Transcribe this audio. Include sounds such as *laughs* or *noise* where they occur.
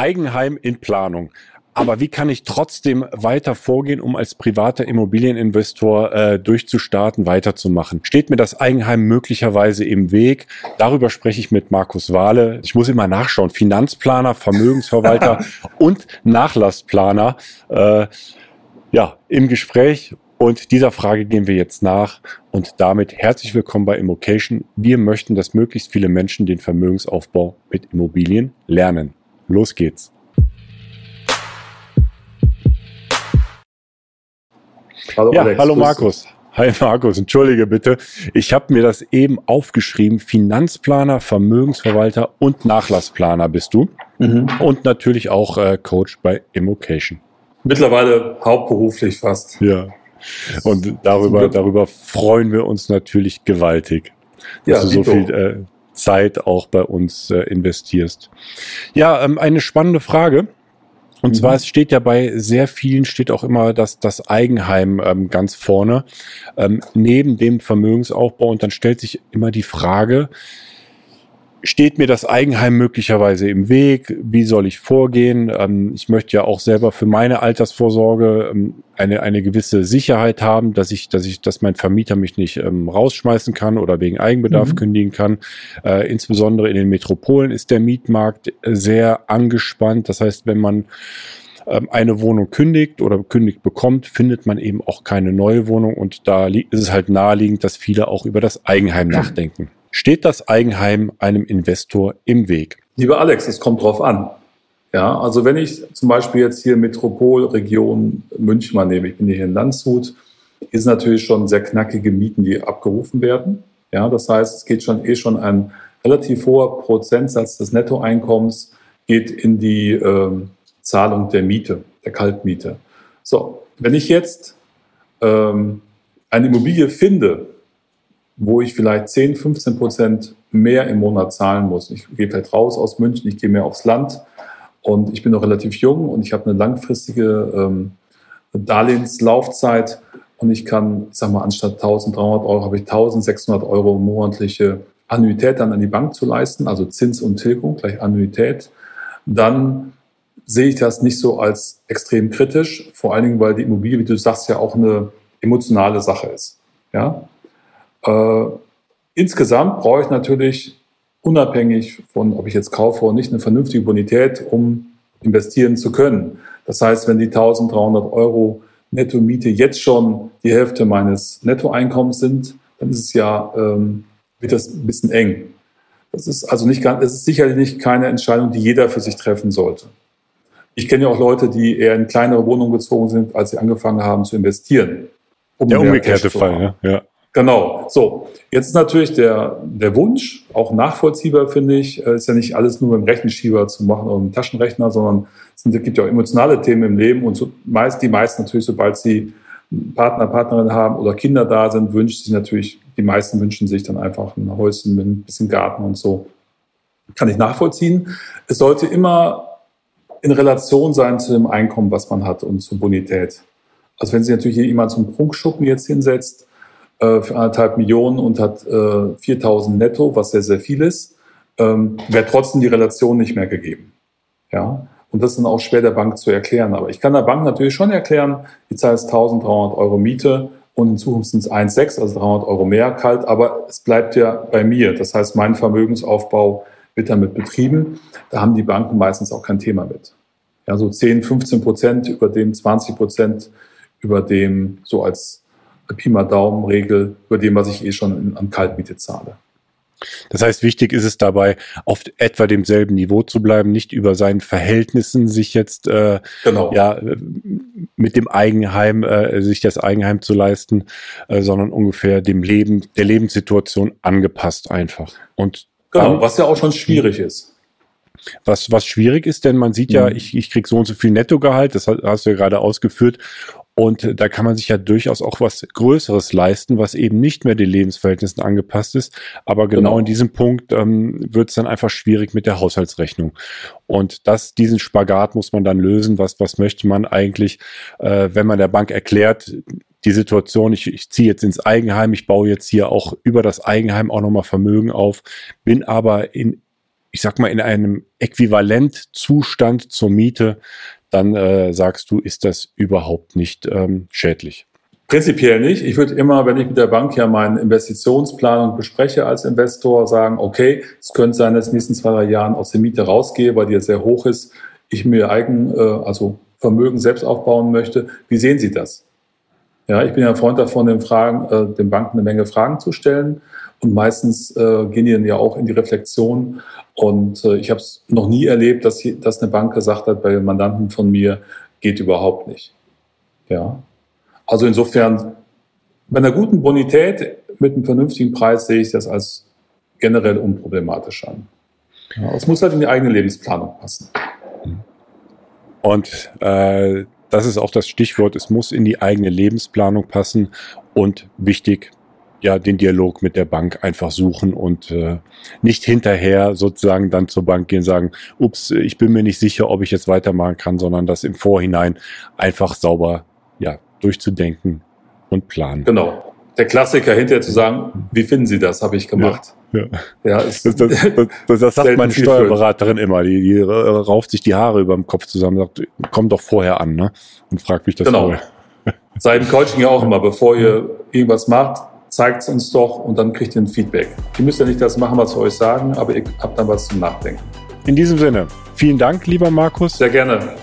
Eigenheim in Planung. Aber wie kann ich trotzdem weiter vorgehen, um als privater Immobilieninvestor äh, durchzustarten, weiterzumachen? Steht mir das Eigenheim möglicherweise im Weg? Darüber spreche ich mit Markus Wahle. Ich muss immer nachschauen. Finanzplaner, Vermögensverwalter *laughs* und Nachlassplaner. Äh, ja, im Gespräch. Und dieser Frage gehen wir jetzt nach. Und damit herzlich willkommen bei Immocation. Wir möchten, dass möglichst viele Menschen den Vermögensaufbau mit Immobilien lernen. Los geht's. Hallo, ja, Alex, hallo Markus. Hi Markus, entschuldige bitte. Ich habe mir das eben aufgeschrieben. Finanzplaner, Vermögensverwalter und Nachlassplaner bist du. Mhm. Und natürlich auch äh, Coach bei Immocation. Mittlerweile hauptberuflich fast. Ja. Und darüber, darüber freuen wir uns natürlich gewaltig, dass ja, du so viel äh, Zeit auch bei uns äh, investierst. Ja, ähm, eine spannende Frage. Und mhm. zwar, es steht ja bei sehr vielen, steht auch immer das, das Eigenheim ähm, ganz vorne, ähm, neben dem Vermögensaufbau. Und dann stellt sich immer die Frage, steht mir das Eigenheim möglicherweise im Weg? Wie soll ich vorgehen? Ähm, ich möchte ja auch selber für meine Altersvorsorge ähm, eine, eine gewisse Sicherheit haben, dass ich, dass ich, dass mein Vermieter mich nicht ähm, rausschmeißen kann oder wegen Eigenbedarf mhm. kündigen kann. Äh, insbesondere in den Metropolen ist der Mietmarkt sehr angespannt. Das heißt, wenn man eine Wohnung kündigt oder kündigt bekommt, findet man eben auch keine neue Wohnung und da ist es halt naheliegend, dass viele auch über das Eigenheim *clears throat* nachdenken. Steht das Eigenheim einem Investor im Weg? Lieber Alex, es kommt drauf an. Ja, also wenn ich zum Beispiel jetzt hier Metropolregion München mal nehme, ich bin hier in Landshut, ist natürlich schon sehr knackige Mieten, die abgerufen werden. Ja, das heißt, es geht schon eh schon ein relativ hoher Prozentsatz des Nettoeinkommens geht in die äh, Zahlung der Miete, der Kaltmiete. So, wenn ich jetzt ähm, eine Immobilie finde, wo ich vielleicht 10, 15 Prozent mehr im Monat zahlen muss. Ich gehe vielleicht raus aus München, ich gehe mehr aufs Land und ich bin noch relativ jung und ich habe eine langfristige ähm, Darlehenslaufzeit und ich kann, ich sag mal, anstatt 1300 Euro habe ich 1600 Euro monatliche Annuität dann an die Bank zu leisten, also Zins und Tilgung gleich Annuität, dann sehe ich das nicht so als extrem kritisch, vor allen Dingen, weil die Immobilie, wie du sagst, ja auch eine emotionale Sache ist. Ja, äh, insgesamt brauche ich natürlich unabhängig von, ob ich jetzt kaufe oder nicht, eine vernünftige Bonität, um investieren zu können. Das heißt, wenn die 1300 Euro Netto-Miete jetzt schon die Hälfte meines Nettoeinkommens sind, dann ist es ja, ähm, wird das ein bisschen eng. Das ist also nicht ganz, es ist sicherlich nicht keine Entscheidung, die jeder für sich treffen sollte. Ich kenne ja auch Leute, die eher in kleinere Wohnungen gezogen sind, als sie angefangen haben zu investieren. Um Der umgekehrte Fall, ja. ja. Genau. So, jetzt ist natürlich der, der Wunsch, auch nachvollziehbar, finde ich, äh, ist ja nicht alles nur mit dem Rechenschieber zu machen oder mit dem Taschenrechner, sondern es gibt ja auch emotionale Themen im Leben und so, meist, die meisten natürlich, sobald sie Partner, Partnerin haben oder Kinder da sind, wünschen sich natürlich, die meisten wünschen sich dann einfach ein Häuschen mit ein bisschen Garten und so. Kann ich nachvollziehen. Es sollte immer in Relation sein zu dem Einkommen, was man hat und zur Bonität. Also wenn sich natürlich jemand zum Prunkschuppen jetzt hinsetzt, äh, für anderthalb Millionen und hat äh, 4000 netto, was sehr, sehr viel ist, ähm, wäre trotzdem die Relation nicht mehr gegeben. Ja, und das ist dann auch schwer der Bank zu erklären. Aber ich kann der Bank natürlich schon erklären, die zahlst 1300 Euro Miete und in Zukunft sind es 1,6, also 300 Euro mehr kalt, aber es bleibt ja bei mir. Das heißt, mein Vermögensaufbau wird damit betrieben. Da haben die Banken meistens auch kein Thema mit. Ja, so 10, 15 Prozent über dem 20 Prozent über dem so als Pi mal Daumen-Regel über dem, was ich eh schon an Kaltmiete zahle. Das heißt, wichtig ist es dabei, auf etwa demselben Niveau zu bleiben, nicht über seinen Verhältnissen sich jetzt äh, genau. ja mit dem Eigenheim äh, sich das Eigenheim zu leisten, äh, sondern ungefähr dem Leben der Lebenssituation angepasst einfach. Und genau, dann, was ja auch schon schwierig ist. Was, was schwierig ist, denn man sieht ja, mhm. ich, ich krieg so und so viel Nettogehalt, das hast du ja gerade ausgeführt, und da kann man sich ja durchaus auch was Größeres leisten, was eben nicht mehr den Lebensverhältnissen angepasst ist. Aber genau, genau. in diesem Punkt ähm, wird es dann einfach schwierig mit der Haushaltsrechnung. Und das, diesen Spagat muss man dann lösen. Was, was möchte man eigentlich, äh, wenn man der Bank erklärt, die Situation, ich, ich ziehe jetzt ins Eigenheim, ich baue jetzt hier auch über das Eigenheim auch nochmal Vermögen auf, bin aber in ich sag mal, in einem Äquivalentzustand zur Miete, dann äh, sagst du, ist das überhaupt nicht ähm, schädlich. Prinzipiell nicht. Ich würde immer, wenn ich mit der Bank ja meine Investitionsplanung bespreche als Investor, sagen, okay, es könnte sein, dass ich in den nächsten zwei, drei Jahren aus der Miete rausgehe, weil die ja sehr hoch ist, ich mir eigen, äh, also Vermögen selbst aufbauen möchte. Wie sehen Sie das? Ja, ich bin ja ein Freund davon, den, Fragen, äh, den Banken eine Menge Fragen zu stellen. Und meistens äh, gehen die dann ja auch in die Reflexion. Und äh, ich habe es noch nie erlebt, dass, dass eine Bank gesagt hat, bei Mandanten von mir geht überhaupt nicht. Ja. Also insofern, bei einer guten Bonität mit einem vernünftigen Preis sehe ich das als generell unproblematisch an. Ja, es muss halt in die eigene Lebensplanung passen. Und äh, das ist auch das Stichwort, es muss in die eigene Lebensplanung passen und wichtig, ja, den Dialog mit der Bank einfach suchen und äh, nicht hinterher sozusagen dann zur Bank gehen und sagen, ups, ich bin mir nicht sicher, ob ich jetzt weitermachen kann, sondern das im Vorhinein einfach sauber, ja, durchzudenken und planen. Genau. Der Klassiker hinterher zu sagen, wie finden Sie das, habe ich gemacht. Ja, ja. *laughs* ja das, das, das, das, sagt *laughs* meine Steuerberaterin immer. Die, die rauft sich die Haare über dem Kopf zusammen, sagt, komm doch vorher an ne? und fragt mich das genau. vorher. Seit dem Coaching ja auch immer, bevor ihr irgendwas macht, zeigt es uns doch und dann kriegt ihr ein Feedback. Ihr müsst ja nicht das machen, was wir euch sagen, aber ihr habt dann was zum Nachdenken. In diesem Sinne, vielen Dank, lieber Markus. Sehr gerne.